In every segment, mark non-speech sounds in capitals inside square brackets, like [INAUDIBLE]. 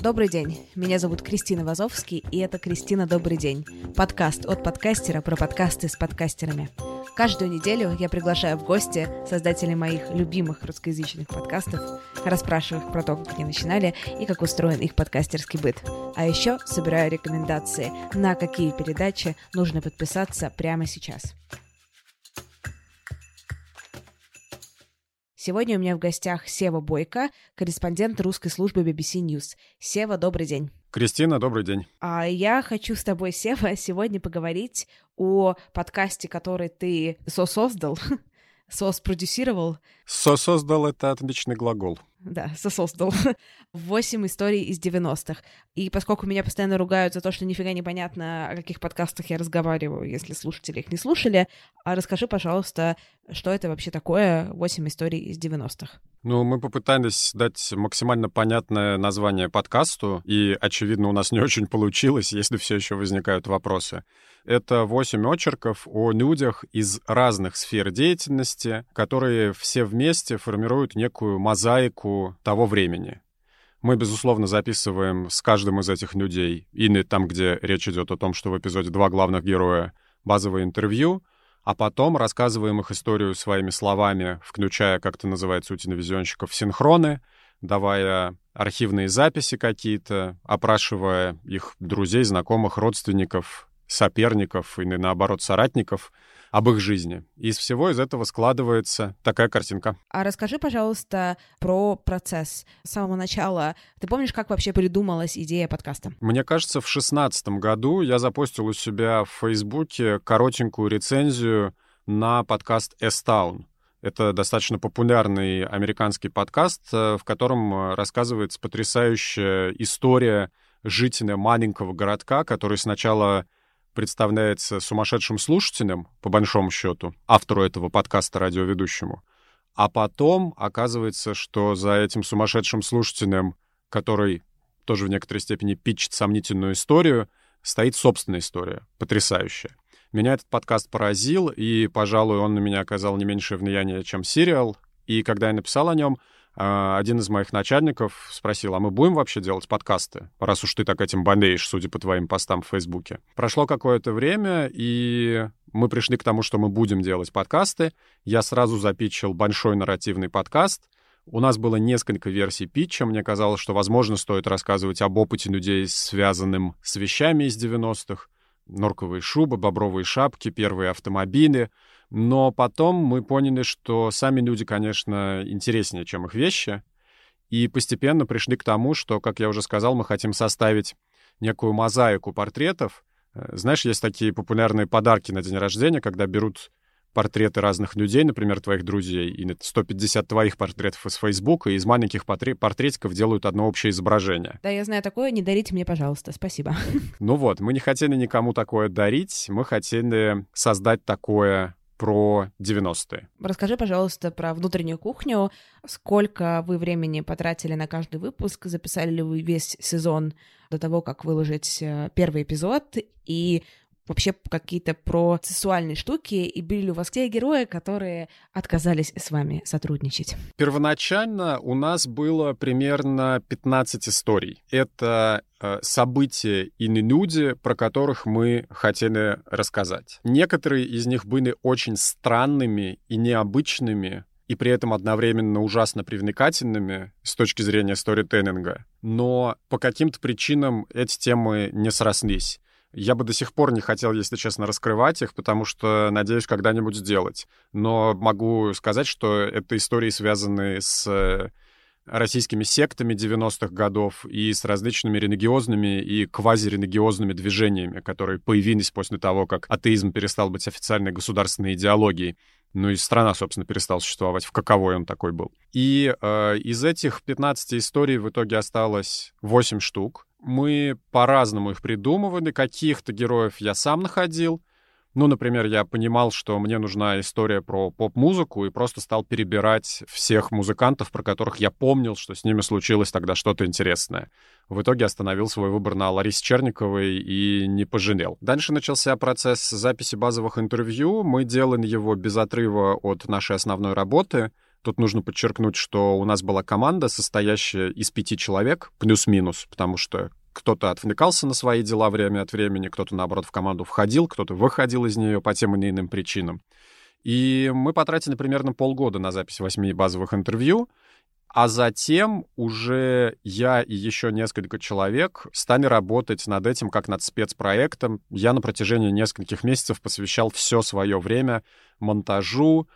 Добрый день, меня зовут Кристина Вазовский, и это «Кристина, добрый день» — подкаст от подкастера про подкасты с подкастерами. Каждую неделю я приглашаю в гости создателей моих любимых русскоязычных подкастов, расспрашиваю их про то, как они начинали и как устроен их подкастерский быт. А еще собираю рекомендации, на какие передачи нужно подписаться прямо сейчас. Сегодня у меня в гостях Сева Бойко, корреспондент русской службы BBC News. Сева, добрый день. Кристина, добрый день. А я хочу с тобой, Сева, [LAUGHS] сегодня поговорить о подкасте, который ты сосоздал, [LAUGHS] соспродюсировал. Сосоздал — это отличный глагол. Да, [LAUGHS] сосоздал. Восемь историй из 90-х. И поскольку меня постоянно ругают за то, что нифига не понятно, о каких подкастах я разговариваю, если слушатели их не слушали, а расскажи, пожалуйста, что это вообще такое «Восемь историй из 90-х». Ну, мы попытались дать максимально понятное название подкасту, и, очевидно, у нас не очень получилось, если все еще возникают вопросы. Это восемь очерков о людях из разных сфер деятельности, которые все вместе формируют некую мозаику того времени. Мы, безусловно, записываем с каждым из этих людей, или там, где речь идет о том, что в эпизоде два главных героя, базовое интервью, а потом рассказываем их историю своими словами, включая, как это называется у телевизионщиков, синхроны, давая архивные записи какие-то, опрашивая их друзей, знакомых, родственников, соперников или, наоборот, соратников — об их жизни. Из всего из этого складывается такая картинка. А расскажи, пожалуйста, про процесс с самого начала. Ты помнишь, как вообще придумалась идея подкаста? Мне кажется, в шестнадцатом году я запустил у себя в Фейсбуке коротенькую рецензию на подкаст S-Town. Это достаточно популярный американский подкаст, э, в котором э, рассказывается потрясающая история жителя маленького городка, который сначала представляется сумасшедшим слушателем, по большому счету, автору этого подкаста, радиоведущему. А потом оказывается, что за этим сумасшедшим слушателем, который тоже в некоторой степени питчит сомнительную историю, стоит собственная история, потрясающая. Меня этот подкаст поразил, и, пожалуй, он на меня оказал не меньшее влияние, чем сериал. И когда я написал о нем, один из моих начальников спросил, а мы будем вообще делать подкасты, раз уж ты так этим болеешь, судя по твоим постам в Фейсбуке. Прошло какое-то время, и мы пришли к тому, что мы будем делать подкасты. Я сразу запичил большой нарративный подкаст. У нас было несколько версий питча. Мне казалось, что, возможно, стоит рассказывать об опыте людей, связанным с вещами из 90-х. Норковые шубы, бобровые шапки, первые автомобили — но потом мы поняли, что сами люди, конечно, интереснее, чем их вещи. И постепенно пришли к тому, что, как я уже сказал, мы хотим составить некую мозаику портретов. Э, знаешь, есть такие популярные подарки на день рождения, когда берут портреты разных людей, например, твоих друзей, и 150 твоих портретов из Фейсбука, и из маленьких портретиков делают одно общее изображение. Да, я знаю такое, не дарите мне, пожалуйста, спасибо. [LAUGHS] Ну вот, мы не хотели никому такое дарить, мы хотели создать такое про 90-е. Расскажи, пожалуйста, про внутреннюю кухню. Сколько вы времени потратили на каждый выпуск? Записали ли вы весь сезон до того, как выложить э, первый эпизод? И вообще какие-то процессуальные штуки, и были ли у вас те герои, которые отказались с вами сотрудничать? Первоначально у нас было примерно 15 историй. Это э, события и люди, про которых мы хотели рассказать. Некоторые из них были очень странными и необычными, и при этом одновременно ужасно привлекательными с точки зрения сторителлинга. Но по каким-то причинам эти темы не срослись. Я бы до сих пор не хотел, если честно, раскрывать их, потому что надеюсь когда-нибудь сделать. Но могу сказать, что это истории, связанные с э, российскими сектами 90-х годов и с различными религиозными и квазирелигиозными движениями, которые появились после того, как атеизм перестал быть официальной государственной идеологией. Ну и страна, собственно, перестала существовать, в каковой он такой был. И э, из этих 15 историй в итоге осталось 8 штук мы по-разному их придумывали. Каких-то героев я сам находил. Ну, например, я понимал, что мне нужна история про поп-музыку, и просто стал перебирать всех музыкантов, про которых я помнил, что с ними случилось тогда что-то интересное. В итоге остановил свой выбор на Ларисе Черниковой и не пожалел. Дальше начался процесс записи базовых интервью. Мы делали его без отрыва от нашей основной работы — Тут нужно подчеркнуть, что у нас была команда, состоящая из пяти человек, плюс-минус, потому что кто-то отвлекался на свои дела время от времени, кто-то, наоборот, в команду входил, кто-то выходил из нее по тем или иным причинам. И мы потратили примерно полгода на запись восьми базовых интервью, а затем уже я и еще несколько человек стали работать над этим как над спецпроектом. Я на протяжении нескольких месяцев посвящал все свое время монтажу,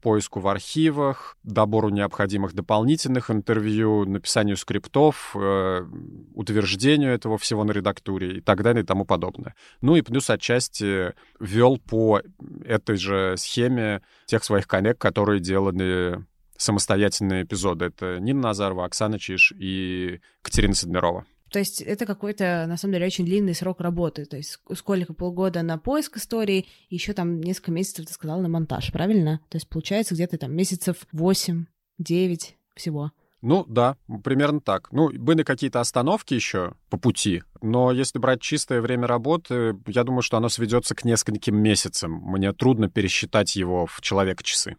поиску в архивах, добору необходимых дополнительных интервью, написанию скриптов, э, утверждению этого всего на редактуре и так далее и тому подобное. Ну и плюс отчасти вел по этой же схеме тех своих коллег, которые делали самостоятельные эпизоды. Это Нина Назарова, Оксана Чиш и Катерина Сидмирова. То есть это какой-то, на самом деле, очень длинный срок работы. То есть сколько полгода на поиск истории, еще там несколько месяцев, ты сказала, на монтаж, правильно? То есть получается где-то там месяцев 8-9 всего. Ну да, примерно так. Ну, были какие-то остановки еще по пути, но если брать чистое время работы, я думаю, что оно сведется к нескольким месяцам. Мне трудно пересчитать его в человека-часы.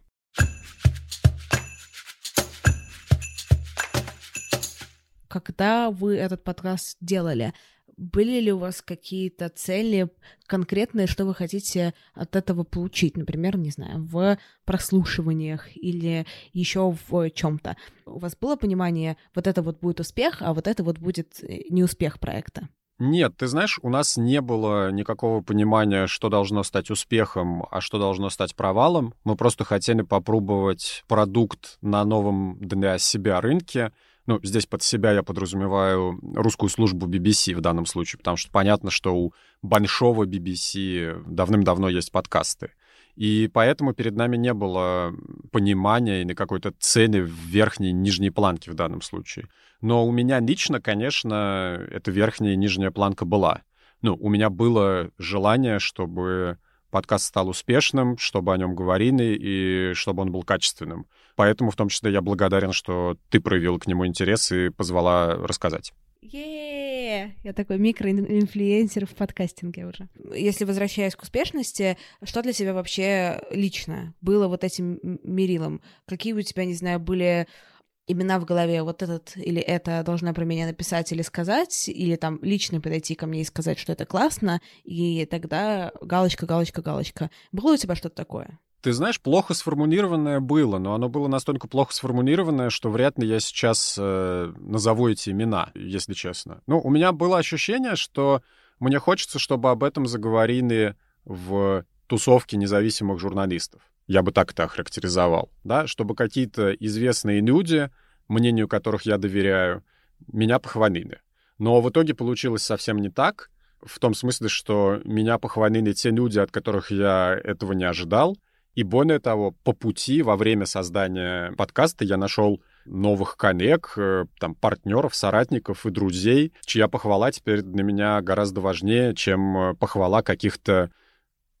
Когда вы этот подкаст делали, были ли у вас какие-то цели конкретные, что вы хотите от этого получить, например, не знаю, в прослушиваниях или еще в чем-то? У вас было понимание, вот это вот будет успех, а вот это вот будет э, не успех проекта? Нет, ты знаешь, у нас не было никакого понимания, что должно стать успехом, а что должно стать провалом. Мы просто хотели попробовать продукт на новом для себя рынке, ну, здесь под себя я подразумеваю русскую службу BBC в данном случае, потому что понятно, что у большого BBC давным-давно есть подкасты. И поэтому перед нами не было понимания или какой-то цели в верхней и нижней планке в данном случае. Но у меня лично, конечно, эта верхняя и нижняя планка была. Ну, у меня было желание, чтобы подкаст стал успешным, чтобы о нем говорили и чтобы он был качественным. Поэтому в том числе я благодарен, что ты проявил к нему интерес и позвала рассказать. е Я такой микроинфлюенсер в подкастинге уже. Если возвращаясь к успешности, что для тебя вообще лично было вот этим мерилом? Какие у тебя, не знаю, были имена в голове, вот этот или это должна про меня написать или сказать, или там лично подойти ко мне и сказать, что это классно, и тогда галочка, галочка, галочка. Было у тебя что-то такое? Ты знаешь, плохо сформулированное было, но оно было настолько плохо сформулированное, что вряд ли я сейчас э, назову эти имена, если честно. Ну, у меня было ощущение, что мне хочется, чтобы об этом заговорили в тусовке независимых журналистов я бы так это охарактеризовал, да, чтобы какие-то известные люди, мнению которых я доверяю, меня похвалили. Но в итоге получилось совсем не так, в том смысле, что меня похвалили те люди, от которых я этого не ожидал. И более того, по пути во время создания подкаста я нашел новых коллег, э, там, партнеров, соратников и друзей, чья похвала теперь для меня гораздо важнее, чем э, похвала каких-то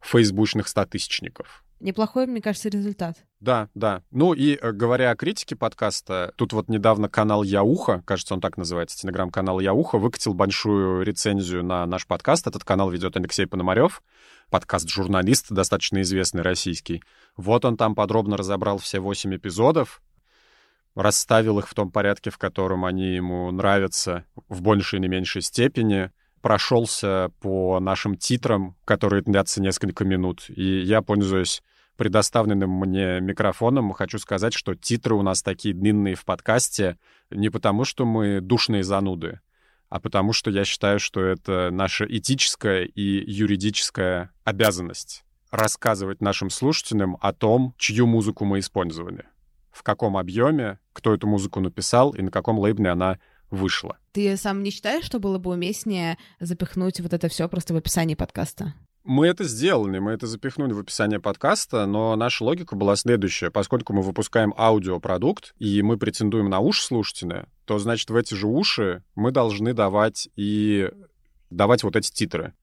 фейсбучных статысячников. Неплохой, мне кажется, результат. Да, да. Ну и э, говоря о критике подкаста, тут вот недавно канал Яуха, кажется, он так называется, телеграм-канал Яуха, выкатил большую рецензию на наш подкаст. Этот канал ведет Алексей Пономарев, подкаст-журналист, достаточно известный российский. Вот он там подробно разобрал все восемь эпизодов, расставил их в том порядке, в котором они ему нравятся в большей или меньшей степени, прошелся по нашим титрам, которые длятся несколько минут, и я, пользуюсь предоставленным мне микрофоном, хочу сказать, что титры у нас такие длинные в подкасте не потому, что мы душные зануды, а потому что я считаю, что это наша этическая и юридическая обязанность рассказывать нашим слушателям о том, чью музыку мы использовали, в каком объеме, кто эту музыку написал и на каком лейбле она вышла. Ты сам не считаешь, что было бы уместнее запихнуть вот это все просто в описании подкаста? Мы это сделали, мы это запихнули в описание подкаста, но наша логика была следующая. Поскольку мы выпускаем аудиопродукт, и мы претендуем на уши слушателя, то, значит, в эти же уши мы должны давать и давать вот эти титры.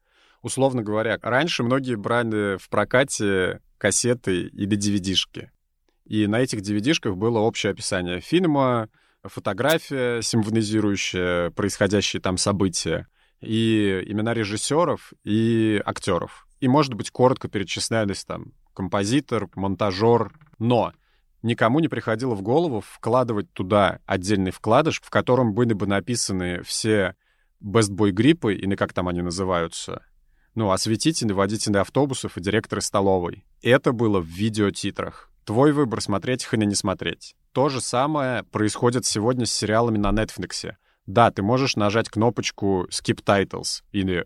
Условно говоря, раньше многие брали в прокате кассеты или DVD-шки. И на этих DVD-шках было общее описание фильма, фотография, символизирующая происходящие там события, и имена режиссеров и актеров. И, может быть, коротко перечислялись там композитор, монтажер, но никому не приходило в голову вкладывать туда отдельный вкладыш, в котором были бы написаны все Best Boy гриппы, или как там они называются, ну, осветители, водители автобусов и директоры столовой. Это было в видеотитрах. Твой выбор, смотреть их или не смотреть. То же самое происходит сегодня с сериалами на Netflix. Да, ты можешь нажать кнопочку Skip Titles или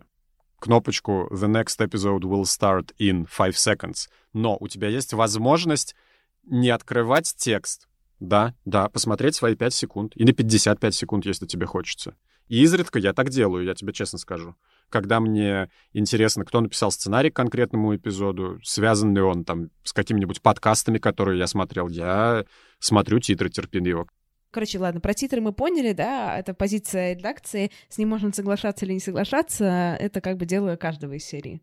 кнопочку The next episode will start in 5 seconds, но у тебя есть возможность не открывать текст. Да, да, посмотреть свои 5 секунд или 55 секунд, если тебе хочется. И изредка я так делаю, я тебе честно скажу. Когда мне интересно, кто написал сценарий к конкретному эпизоду, связан ли он там с какими-нибудь подкастами, которые я смотрел, я смотрю титры терпеливо. Короче, ладно, про титры мы поняли, да, это позиция редакции, с ним можно соглашаться или не соглашаться, это как бы дело каждого из серии.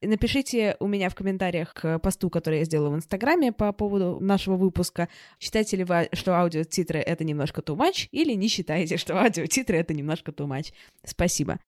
Напишите у меня в комментариях к посту, который я сделала в Инстаграме по поводу нашего выпуска. Считаете ли вы, что аудиотитры — это немножко too much, или не считаете, что аудиотитры — это немножко too much? Спасибо.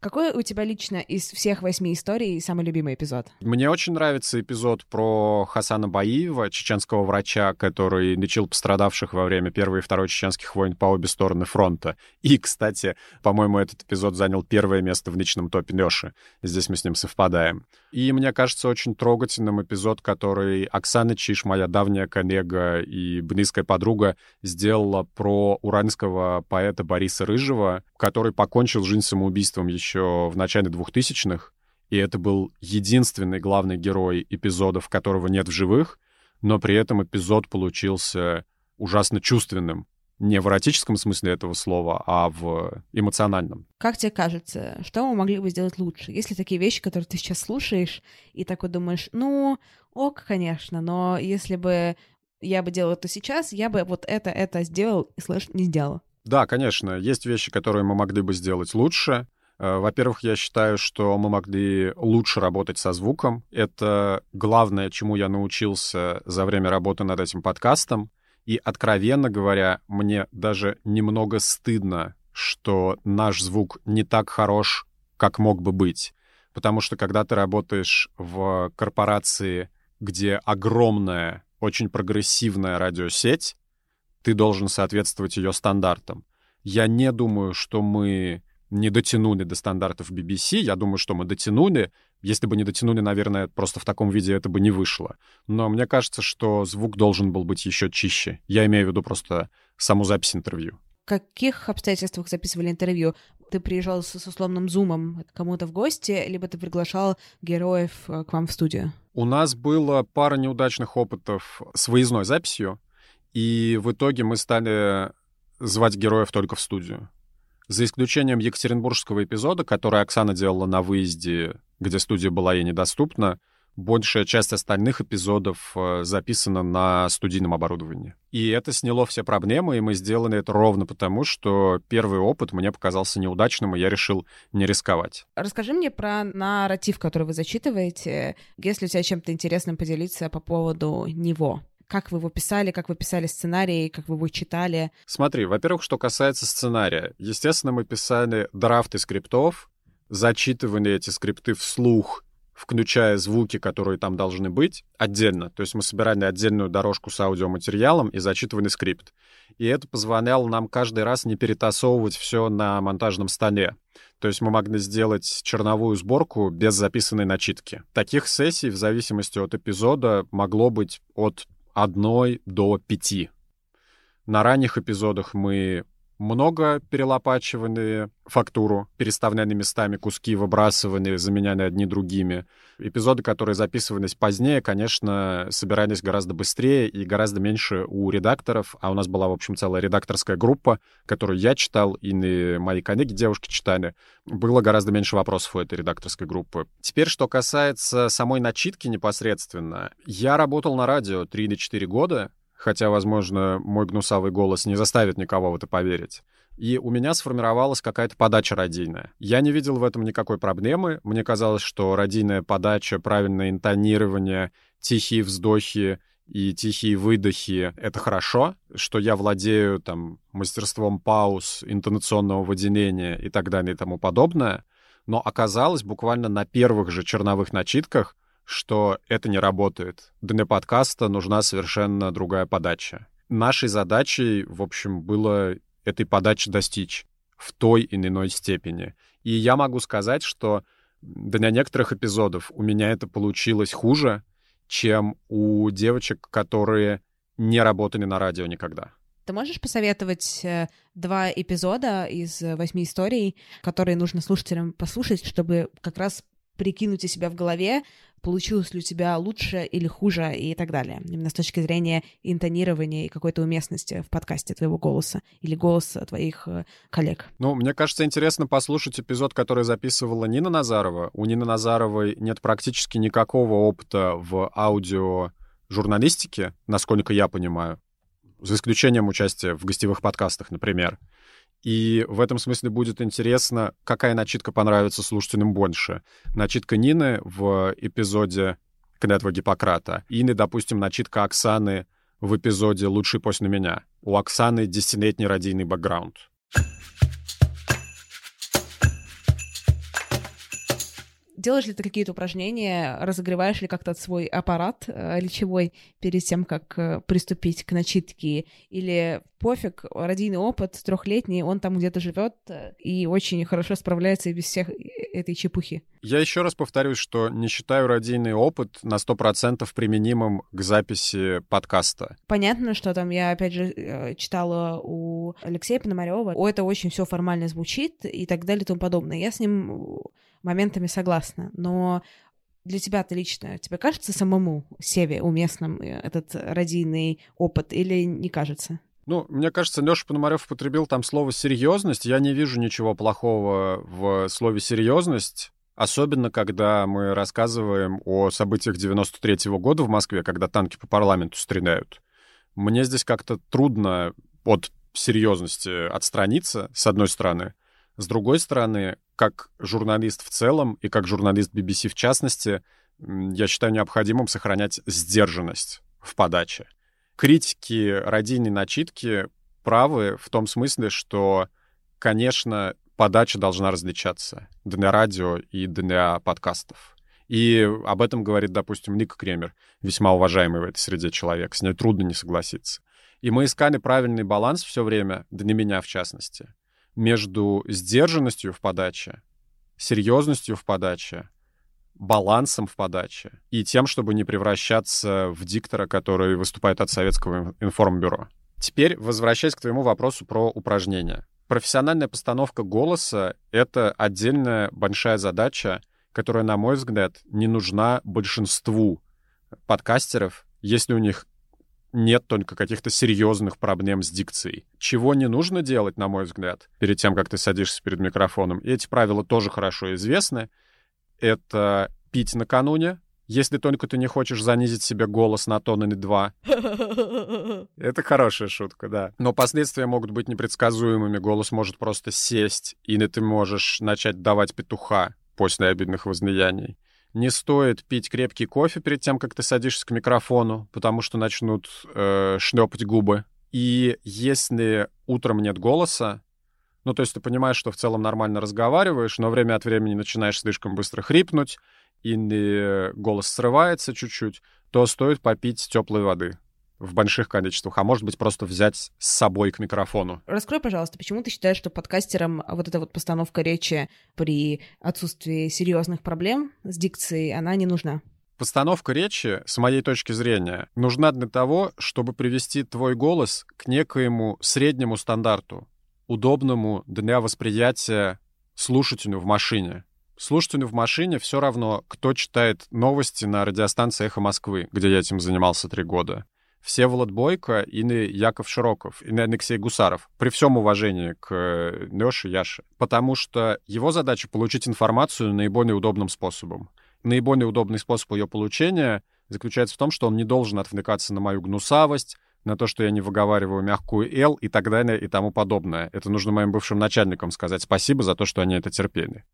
Какой у тебя лично из всех восьми историй самый любимый эпизод? Мне очень нравится эпизод про Хасана Баиева, чеченского врача, который лечил пострадавших во время Первой и Второй чеченских войн по обе стороны фронта. И, кстати, по-моему, этот эпизод занял первое место в личном топе Лёши. Здесь мы с ним совпадаем. И мне кажется очень трогательным эпизод, который Оксана Чиш, моя давняя коллега и близкая подруга, сделала про уранского поэта Бориса Рыжего, который покончил жизнь самоубийством еще в начале 2000-х, и это был единственный главный герой эпизодов, которого нет в живых, но при этом эпизод получился ужасно чувственным. Не в эротическом смысле этого слова, а в эмоциональном. Как тебе кажется, что мы могли бы сделать лучше? Есть ли такие вещи, которые ты сейчас слушаешь, и такой думаешь, ну, ок, конечно, но если бы я бы делал это сейчас, я бы вот это, это сделал, и слышь, не сделал. Да, конечно, есть вещи, которые мы могли бы сделать лучше. Э, во-первых, я считаю, что мы могли лучше работать со звуком. Это главное, чему я научился за время работы над этим подкастом. И, откровенно говоря, мне даже немного стыдно, что наш звук не так хорош, как мог бы быть. Потому что когда ты работаешь в корпорации, где огромная, очень прогрессивная радиосеть, ты должен соответствовать ее стандартам. Я не думаю, что мы не дотянули до стандартов BBC. Я думаю, что мы дотянули. Если бы не дотянули, наверное, просто в таком виде это бы не вышло. Но мне кажется, что звук должен был быть еще чище. Я имею в виду просто саму запись интервью. В каких обстоятельствах записывали интервью? Ты приезжал с, с условным зумом кому-то в гости, либо ты приглашал героев э, к вам в студию? У нас было пара неудачных опытов с выездной записью, и в итоге мы стали звать героев только в студию. За исключением Екатеринбургского эпизода, который Оксана делала на выезде, где студия была ей недоступна, большая часть остальных эпизодов э, записана на студийном оборудовании. И это сняло все проблемы, и мы сделали это ровно потому, что первый опыт мне показался неудачным, и я решил не рисковать. Расскажи мне про нарратив, который вы зачитываете, если у тебя чем-то интересным поделиться по поводу него как вы его писали, как вы писали сценарий, как вы его читали? Смотри, во-первых, что касается сценария. Естественно, мы писали драфты скриптов, зачитывали эти скрипты вслух, включая звуки, которые там должны быть, отдельно. То есть мы собирали отдельную дорожку с аудиоматериалом и зачитывали скрипт. И это позволяло нам каждый раз не перетасовывать все на монтажном столе. То есть мы могли сделать черновую сборку без записанной начитки. Таких сессий, в зависимости от эпизода, могло быть от одной до пяти. На ранних эпизодах мы много перелопачивали фактуру, переставляли местами куски, выбрасывали, заменяли одни другими. Эпизоды, которые записывались позднее, конечно, собирались гораздо быстрее и гораздо меньше у редакторов, а у нас была, в общем, целая редакторская группа, которую я читал, и мои коллеги, девушки, читали. Было гораздо меньше вопросов у этой редакторской группы. Теперь, что касается самой начитки непосредственно. Я работал на радио 3 или 4 года, хотя, возможно, мой гнусавый голос не заставит никого в это поверить. И у меня сформировалась какая-то подача радийная. Я не видел в этом никакой проблемы. Мне казалось, что радийная подача, правильное интонирование, тихие вздохи и тихие выдохи — это хорошо, что я владею там мастерством пауз, интонационного выделения и так далее и тому подобное. Но оказалось буквально на первых же черновых начитках, что это не работает. Для подкаста нужна совершенно другая подача. Нашей задачей, в общем, было этой подачи достичь в той или иной степени. И я могу сказать, что для некоторых эпизодов у меня это получилось хуже, чем у девочек, которые не работали на радио никогда. Ты можешь посоветовать э, два эпизода из восьми историй, которые нужно слушателям послушать, чтобы как раз прикинуть у себя в голове, получилось ли у тебя лучше или хуже и так далее. Именно с точки зрения интонирования и какой-то уместности в подкасте твоего голоса или голоса твоих э, коллег. Ну, мне кажется, интересно послушать эпизод, который записывала Нина Назарова. У Нины Назаровой нет практически никакого опыта в аудио журналистике, насколько я понимаю, за исключением участия в гостевых подкастах, например. И в этом смысле будет интересно, какая начитка понравится слушателям больше. Начитка Нины в эпизоде «Клятва Гиппократа» или, допустим, начитка Оксаны в эпизоде «Лучший после меня». У Оксаны десятилетний родийный бэкграунд. Делаешь ли ты какие-то упражнения, разогреваешь ли как-то свой аппарат э, речевой перед тем, как э, приступить к начитке? Или пофиг, родийный опыт трехлетний, он там где-то живет э, и очень хорошо справляется и без всех этой чепухи? Я еще раз повторюсь, что не считаю родийный опыт на 100% применимым к записи подкаста. Понятно, что там я, опять же, э, читала у Алексея Пономарева, о, это очень все формально звучит и так далее и тому подобное. Я с ним моментами согласна, но для тебя-то лично, тебе кажется самому Севе уместным э, этот радийный опыт или не кажется? Ну, мне кажется, Леша Пономарев употребил там слово «серьезность». Я не вижу ничего плохого в слове «серьезность». Особенно, когда мы рассказываем о событиях 93-го года в Москве, когда танки по парламенту стреляют. Мне здесь как-то трудно от серьезности отстраниться, с одной стороны. С другой стороны, как журналист в целом и как журналист BBC в частности, я считаю необходимым сохранять сдержанность в подаче. Критики радийной начитки правы в том смысле, что, конечно, подача должна различаться для радио и для подкастов. И об этом говорит, допустим, Ник Кремер, весьма уважаемый в этой среде человек. С ней трудно не согласиться. И мы искали правильный баланс все время, для меня в частности, между сдержанностью в подаче, серьезностью в подаче, балансом в подаче и тем, чтобы не превращаться в диктора, который выступает от советского информбюро. Теперь, возвращаясь к твоему вопросу про упражнения. Профессиональная постановка голоса — это отдельная большая задача, которая, на мой взгляд, не нужна большинству подкастеров, если у них нет только каких-то серьезных проблем с дикцией. Чего не нужно делать, на мой взгляд, перед тем, как ты садишься перед микрофоном, и эти правила тоже хорошо известны, это пить накануне, если только ты не хочешь занизить себе голос на тон или два. [LAUGHS] Это хорошая шутка, да. Но последствия могут быть непредсказуемыми. Голос может просто сесть, или ты можешь начать давать петуха после обидных возлияний. Не стоит пить крепкий кофе перед тем, как ты садишься к микрофону, потому что начнут э, шлепать губы. И если утром нет голоса, ну, то есть ты понимаешь, что в целом нормально разговариваешь, но время от времени начинаешь слишком быстро хрипнуть, или голос срывается чуть-чуть, то стоит попить теплой воды в больших количествах, а может быть просто взять с собой к микрофону. Раскрой, пожалуйста, почему ты считаешь, что подкастерам вот эта вот постановка речи при отсутствии серьезных проблем с дикцией, она не нужна? Постановка речи, с моей точки зрения, нужна для того, чтобы привести твой голос к некоему среднему стандарту, удобному для восприятия слушателю в машине. Слушателю в машине все равно, кто читает новости на радиостанции «Эхо Москвы», где я этим занимался три года. Всеволод Бойко или Яков Широков, или Алексей Гусаров. При всем уважении к э, Лёше Яше. Потому что его задача — получить информацию наиболее удобным способом. Наиболее удобный способ ее получения заключается в том, что он не должен отвлекаться на мою гнусавость, на то, что я не выговариваю мягкую «л» и так далее и тому подобное. Это нужно моим бывшим начальникам сказать спасибо за то, что они это терпели.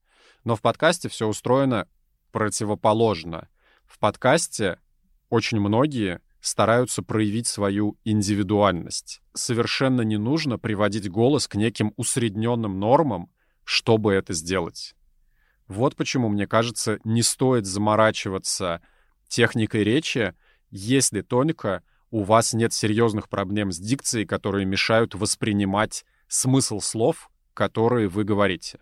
Но в подкасте все устроено противоположно. В подкасте очень многие стараются проявить свою индивидуальность. Совершенно не нужно приводить голос к неким усредненным нормам, чтобы это сделать. Вот почему, мне кажется, не стоит заморачиваться техникой речи, если только у вас нет серьезных проблем с дикцией, которые мешают воспринимать смысл слов, которые вы говорите.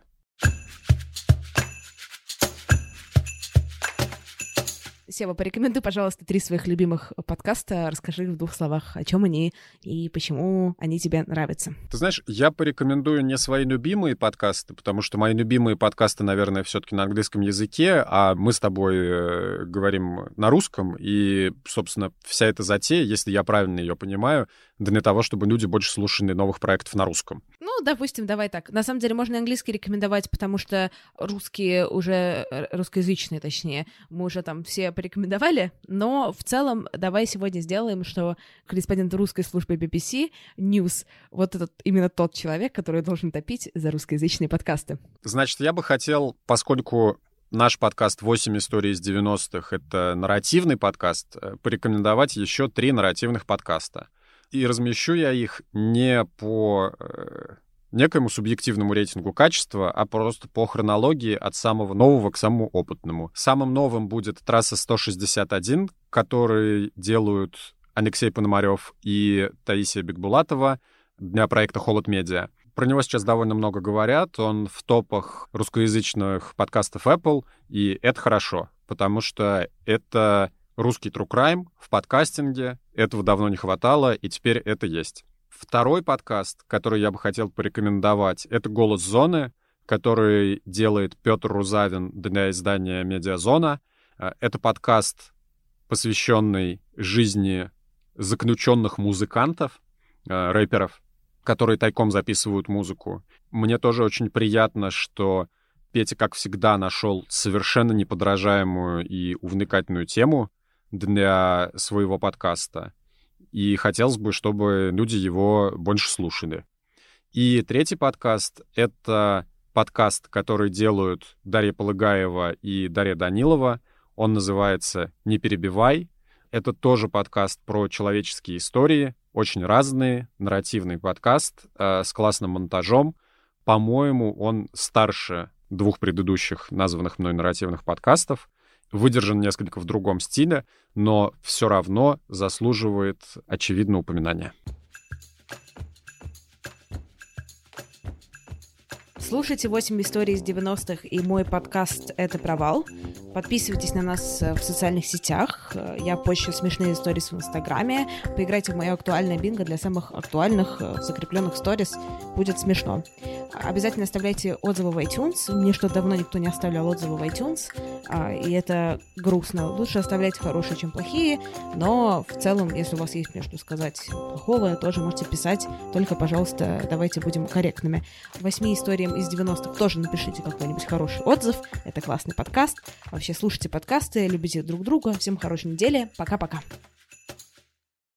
Сева, порекомендуй, пожалуйста, три своих любимых подкаста. Расскажи в двух словах, о чем они и почему они тебе нравятся. Ты знаешь, я порекомендую не свои любимые подкасты, потому что мои любимые подкасты, наверное, все-таки на английском языке, а мы с тобой э, говорим на русском, и, собственно, вся эта затея, если я правильно ее понимаю, для того, чтобы люди больше слушали новых проектов на русском. Ну, допустим, давай так. На самом деле можно английский рекомендовать, потому что русские уже, э, русскоязычные, точнее, мы уже там все порекомендовали, но в целом давай сегодня сделаем, что корреспондент русской службы BBC News, вот этот именно тот человек, который должен топить за русскоязычные подкасты. Значит, я бы хотел, поскольку наш подкаст «8 историй из 90-х» — это нарративный подкаст, э, порекомендовать еще три нарративных подкаста — и размещу я их не по э, некоему субъективному рейтингу качества, а просто по хронологии от самого нового к самому опытному. Самым новым будет трасса 161, который делают Алексей Пономарев и Таисия Бекбулатова для проекта «Холод Медиа». Про него сейчас довольно много говорят, он в топах русскоязычных подкастов Apple, и это хорошо, потому что это русский true crime в подкастинге. Этого давно не хватало, и теперь это есть. Второй подкаст, который я бы хотел порекомендовать, это «Голос зоны», который делает Петр Рузавин для издания «Медиазона». А, это подкаст, посвященный жизни заключенных музыкантов, а, рэперов, которые тайком записывают музыку. Мне тоже очень приятно, что Петя, как всегда, нашел совершенно неподражаемую и увлекательную тему для своего подкаста. И хотелось бы, чтобы люди его больше слушали. И третий подкаст — это подкаст, который делают Дарья Полыгаева и Дарья Данилова. Он называется «Не перебивай». Это тоже подкаст про человеческие истории, очень разные, нарративный подкаст э, с классным монтажом. По-моему, он старше двух предыдущих названных мной нарративных подкастов выдержан несколько в другом стиле, но все равно заслуживает очевидно упоминания. Слушайте 8 историй из 90-х и мой подкаст «Это провал». Подписывайтесь на нас э, в социальных сетях. Э, я пощу смешные истории в Инстаграме. Поиграйте в мое актуальное бинго для самых актуальных э, закрепленных сторис. Будет смешно. Обязательно оставляйте отзывы в iTunes. Мне что давно никто не оставлял отзывы в iTunes. А, и это грустно. Лучше оставлять хорошие, чем плохие. Но в целом, если у вас есть мне что сказать плохого, тоже можете писать. Только, пожалуйста, давайте будем корректными. Восьми историям из 90-х тоже напишите какой-нибудь хороший отзыв. Это классный подкаст. Вообще слушайте подкасты, любите друг друга. Всем хорошей недели. Пока-пока.